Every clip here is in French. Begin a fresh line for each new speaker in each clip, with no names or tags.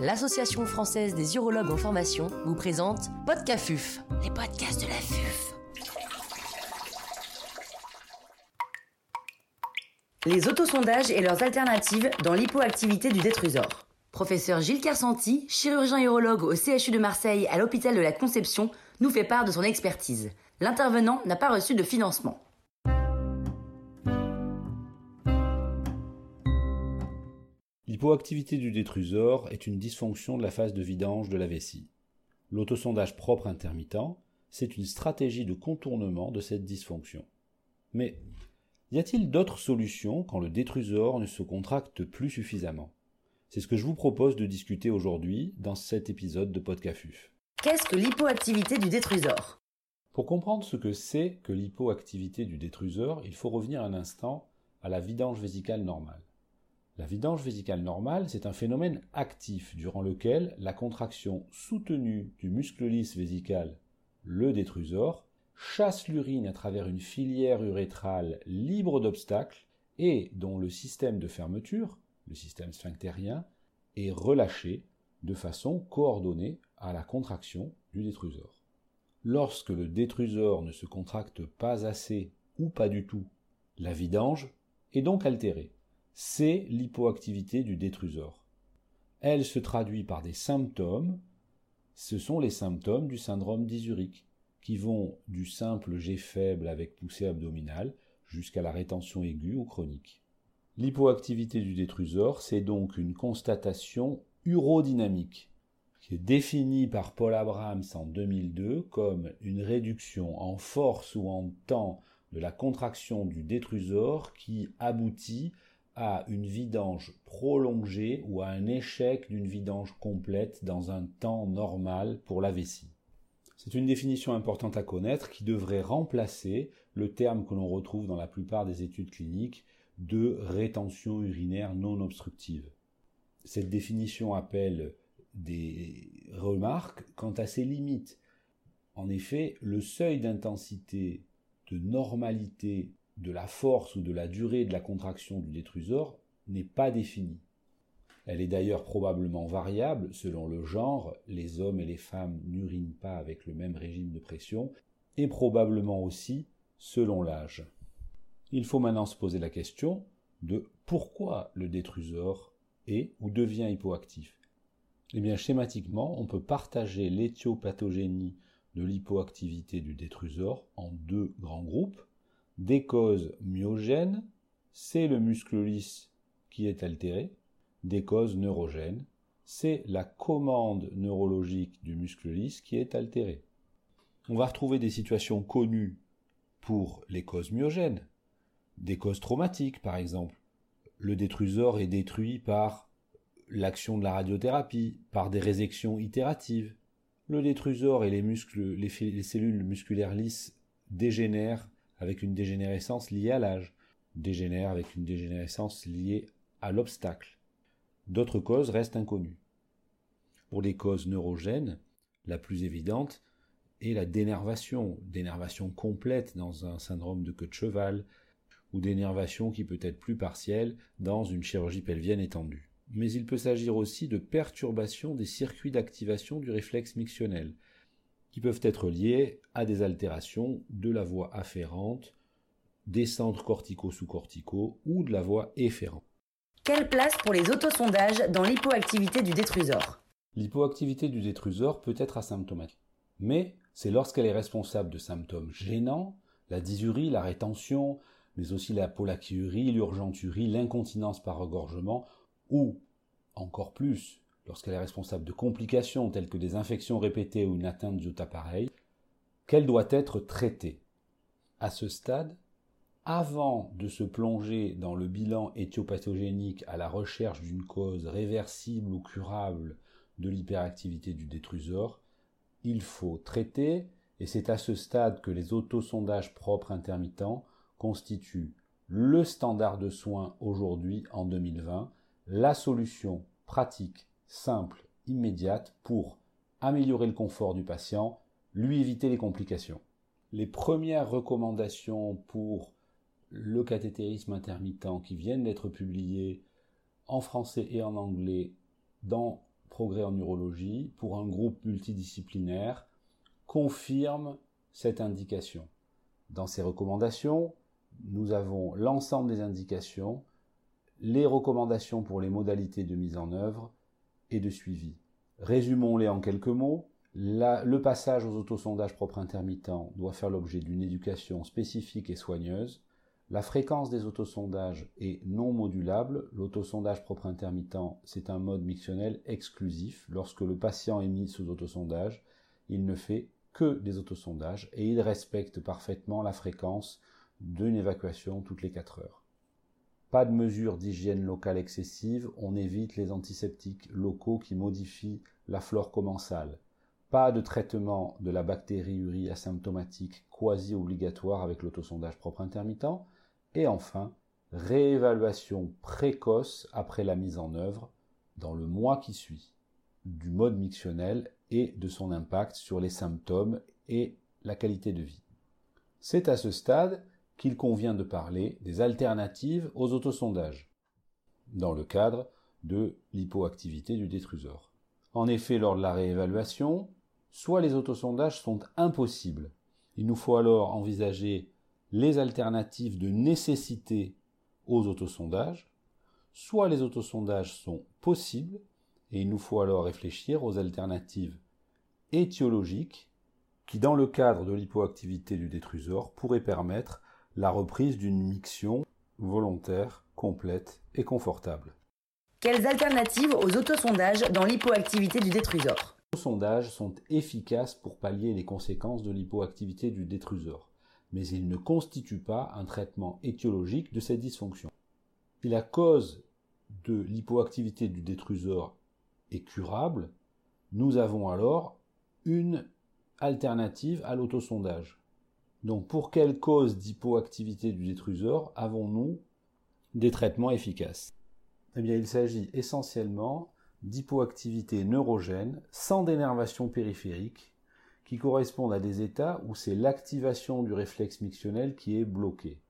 l'Association française des urologues en formation vous présente Podcafuf, les podcasts de la FUF. Les autosondages et leurs alternatives dans l'hypoactivité du détrusor. Professeur Gilles Kersanti, chirurgien urologue au CHU de Marseille à l'hôpital de la Conception, nous fait part de son expertise. L'intervenant n'a pas reçu de financement.
L'hypoactivité du détrusor est une dysfonction de la phase de vidange de la vessie. L'autosondage propre intermittent, c'est une stratégie de contournement de cette dysfonction. Mais y a-t-il d'autres solutions quand le détrusor ne se contracte plus suffisamment? C'est ce que je vous propose de discuter aujourd'hui dans cet épisode de Podcafuf.
Qu'est-ce que l'hypoactivité du détrusor?
Pour comprendre ce que c'est que l'hypoactivité du détrusor, il faut revenir un instant à la vidange vésicale normale. La vidange vésicale normale, c'est un phénomène actif durant lequel la contraction soutenue du muscle lisse vésical, le détrusor, chasse l'urine à travers une filière urétrale libre d'obstacles et dont le système de fermeture, le système sphinctérien, est relâché de façon coordonnée à la contraction du détrusor. Lorsque le détrusor ne se contracte pas assez ou pas du tout, la vidange est donc altérée c'est l'hypoactivité du détrusor. Elle se traduit par des symptômes, ce sont les symptômes du syndrome dysurique, qui vont du simple jet faible avec poussée abdominale jusqu'à la rétention aiguë ou chronique. L'hypoactivité du détrusor, c'est donc une constatation urodynamique, qui est définie par Paul Abrams en 2002 comme une réduction en force ou en temps de la contraction du détrusor qui aboutit à une vidange prolongée ou à un échec d'une vidange complète dans un temps normal pour la vessie. C'est une définition importante à connaître qui devrait remplacer le terme que l'on retrouve dans la plupart des études cliniques de rétention urinaire non obstructive. Cette définition appelle des remarques quant à ses limites. En effet, le seuil d'intensité de normalité de la force ou de la durée de la contraction du détrusor n'est pas définie. Elle est d'ailleurs probablement variable selon le genre, les hommes et les femmes n'urinent pas avec le même régime de pression, et probablement aussi selon l'âge. Il faut maintenant se poser la question de pourquoi le détrusor est ou devient hypoactif. Eh bien, schématiquement, on peut partager l'éthiopathogénie de l'hypoactivité du détrusor en deux grands groupes, des causes myogènes, c'est le muscle lisse qui est altéré. Des causes neurogènes, c'est la commande neurologique du muscle lisse qui est altérée. On va retrouver des situations connues pour les causes myogènes, des causes traumatiques par exemple. Le détrusor est détruit par l'action de la radiothérapie, par des résections itératives. Le détrusor et les les cellules musculaires lisses dégénèrent avec une dégénérescence liée à l'âge, dégénère avec une dégénérescence liée à l'obstacle. D'autres causes restent inconnues. Pour les causes neurogènes, la plus évidente est la dénervation, dénervation complète dans un syndrome de queue de cheval, ou dénervation qui peut être plus partielle dans une chirurgie pelvienne étendue. Mais il peut s'agir aussi de perturbations des circuits d'activation du réflexe mictionnel, qui peuvent être liées à des altérations de la voie afférente, des centres cortico-sous-corticaux ou de la voie efférente.
Quelle place pour les autosondages dans l'hypoactivité du détrusor?
L'hypoactivité du détrusor peut être asymptomatique, mais c'est lorsqu'elle est responsable de symptômes gênants, la dysurie, la rétention, mais aussi la polachyurie, l'urgenturie, l'incontinence par regorgement, ou, encore plus, lorsqu'elle est responsable de complications telles que des infections répétées ou une atteinte du appareil, qu'elle doit être traitée. À ce stade, avant de se plonger dans le bilan éthiopathogénique à la recherche d'une cause réversible ou curable de l'hyperactivité du détrusor, il faut traiter, et c'est à ce stade que les autosondages propres intermittents constituent le standard de soins aujourd'hui en 2020, la solution pratique simple, immédiate pour améliorer le confort du patient, lui éviter les complications. Les premières recommandations pour le cathétérisme intermittent qui viennent d'être publiées en français et en anglais dans progrès en urologie pour un groupe multidisciplinaire confirme cette indication. Dans ces recommandations, nous avons l'ensemble des indications, les recommandations pour les modalités de mise en œuvre et de suivi. Résumons-les en quelques mots. le passage aux autosondages propres intermittents doit faire l'objet d'une éducation spécifique et soigneuse. La fréquence des autosondages est non modulable. L'autosondage propre intermittent, c'est un mode mictionnel exclusif. Lorsque le patient est mis sous autosondage, il ne fait que des autosondages et il respecte parfaitement la fréquence d'une évacuation toutes les 4 heures. Pas de mesures d'hygiène locale excessive, on évite les antiseptiques locaux qui modifient la flore commensale. Pas de traitement de la bactériurie asymptomatique quasi obligatoire avec l'autosondage propre intermittent. Et enfin, réévaluation précoce après la mise en œuvre dans le mois qui suit du mode mictionnel et de son impact sur les symptômes et la qualité de vie. C'est à ce stade qu'il convient de parler des alternatives aux autosondages, dans le cadre de l'hypoactivité du détrusor. En effet, lors de la réévaluation, soit les autosondages sont impossibles. Il nous faut alors envisager les alternatives de nécessité aux autosondages, soit les autosondages sont possibles, et il nous faut alors réfléchir aux alternatives étiologiques qui, dans le cadre de l'hypoactivité du détrusor, pourraient permettre la reprise d'une miction volontaire, complète et confortable.
Quelles alternatives aux autosondages dans l'hypoactivité du détrusor?
Les autosondages sont efficaces pour pallier les conséquences de l'hypoactivité du détrusor, mais ils ne constituent pas un traitement étiologique de cette dysfonction. Si la cause de l'hypoactivité du détrusor est curable, nous avons alors une alternative à l'autosondage. Donc pour quelle cause d'hypoactivité du détrusor avons-nous des traitements efficaces? Eh bien il s'agit essentiellement d'hypoactivité neurogène sans dénervation périphérique qui correspondent à des états où c'est l'activation du réflexe mictionnel qui est bloquée.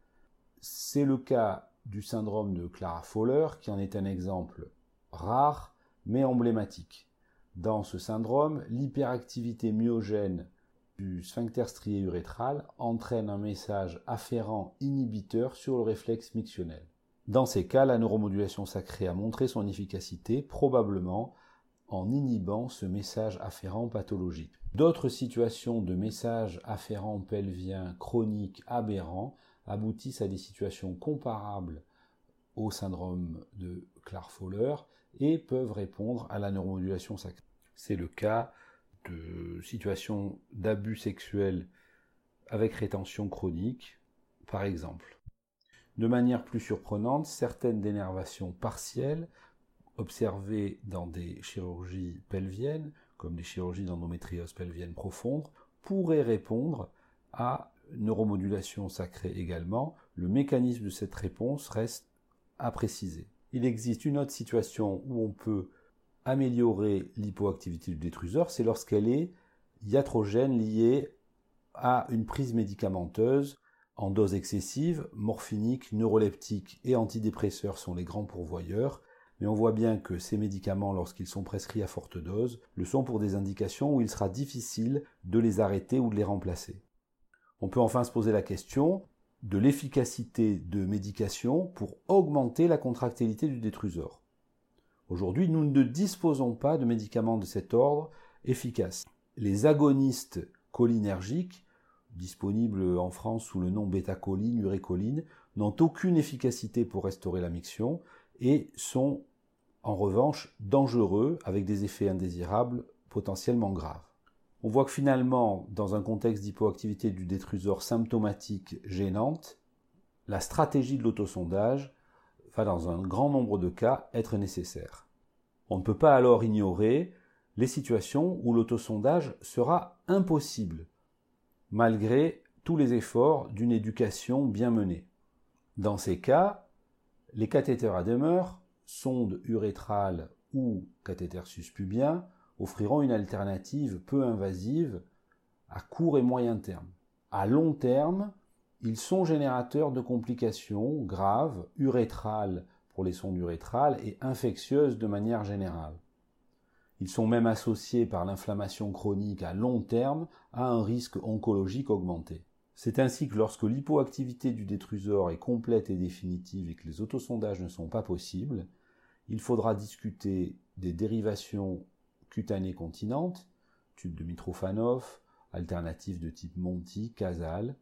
C'est le cas du syndrome de Clara Fowler qui en est un exemple rare mais emblématique. Dans ce syndrome, l'hyperactivité myogène du sphincter strié urétral entraîne un message afférent inhibiteur sur le réflexe mictionnel. Dans ces cas, la neuromodulation sacrée a montré son efficacité, probablement en inhibant ce message afférent pathologique. D'autres situations de messages afférents pelviens chroniques aberrants aboutissent à des situations comparables au syndrome de Clark-Fowler et peuvent répondre à la neuromodulation sacrée. C'est le cas de situations d'abus sexuels avec rétention chronique, par exemple. De manière plus surprenante, certaines dénervations partielles observées dans des chirurgies pelviennes, comme des chirurgies d'endométriose pelvienne profonde, pourraient répondre à neuromodulation sacrée également. Le mécanisme de cette réponse reste à préciser. Il existe une autre situation où on peut améliorer l'hypoactivité du détruseur, c'est lorsqu'elle est iatrogène liée à une prise médicamenteuse en dose excessive, morphinique, neuroleptique et antidépresseurs sont les grands pourvoyeurs, mais on voit bien que ces médicaments, lorsqu'ils sont prescrits à forte dose, le sont pour des indications où il sera difficile de les arrêter ou de les remplacer. On peut enfin se poser la question de l'efficacité de médication pour augmenter la contractilité du détrusor. Aujourd'hui, nous ne disposons pas de médicaments de cet ordre efficaces. Les agonistes cholinergiques, disponibles en France sous le nom bêta-choline, urécholine, n'ont aucune efficacité pour restaurer la miction et sont en revanche dangereux avec des effets indésirables potentiellement graves. On voit que finalement, dans un contexte d'hypoactivité du détrusor symptomatique gênante, la stratégie de l'autosondage dans un grand nombre de cas être nécessaire. On ne peut pas alors ignorer les situations où l'autosondage sera impossible, malgré tous les efforts d'une éducation bien menée. Dans ces cas, les cathéters à demeure, sondes urétrales ou cathéters suspubiens offriront une alternative peu invasive à court et moyen terme. À long terme, ils sont générateurs de complications graves, urétrales pour les sondes urétrales et infectieuses de manière générale. Ils sont même associés par l'inflammation chronique à long terme à un risque oncologique augmenté. C'est ainsi que lorsque l'hypoactivité du détrusor est complète et définitive et que les autosondages ne sont pas possibles, il faudra discuter des dérivations cutanées continentes, tubes de Mitrofanov, alternatives de type Monti, Casal,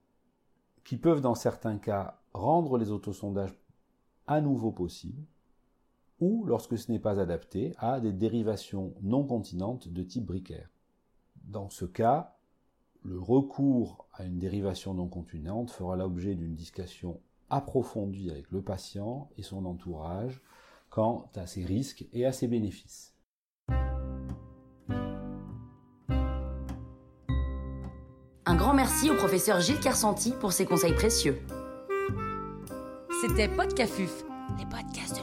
qui peuvent dans certains cas rendre les autosondages à nouveau possibles, ou, lorsque ce n'est pas adapté, à des dérivations non continentes de type Bricaire. Dans ce cas, le recours à une dérivation non continente fera l'objet d'une discussion approfondie avec le patient et son entourage quant à ses risques et à ses bénéfices.
Un grand merci au professeur Gilles Carsanti pour ses conseils précieux. C'était Podcafuf, les podcasts de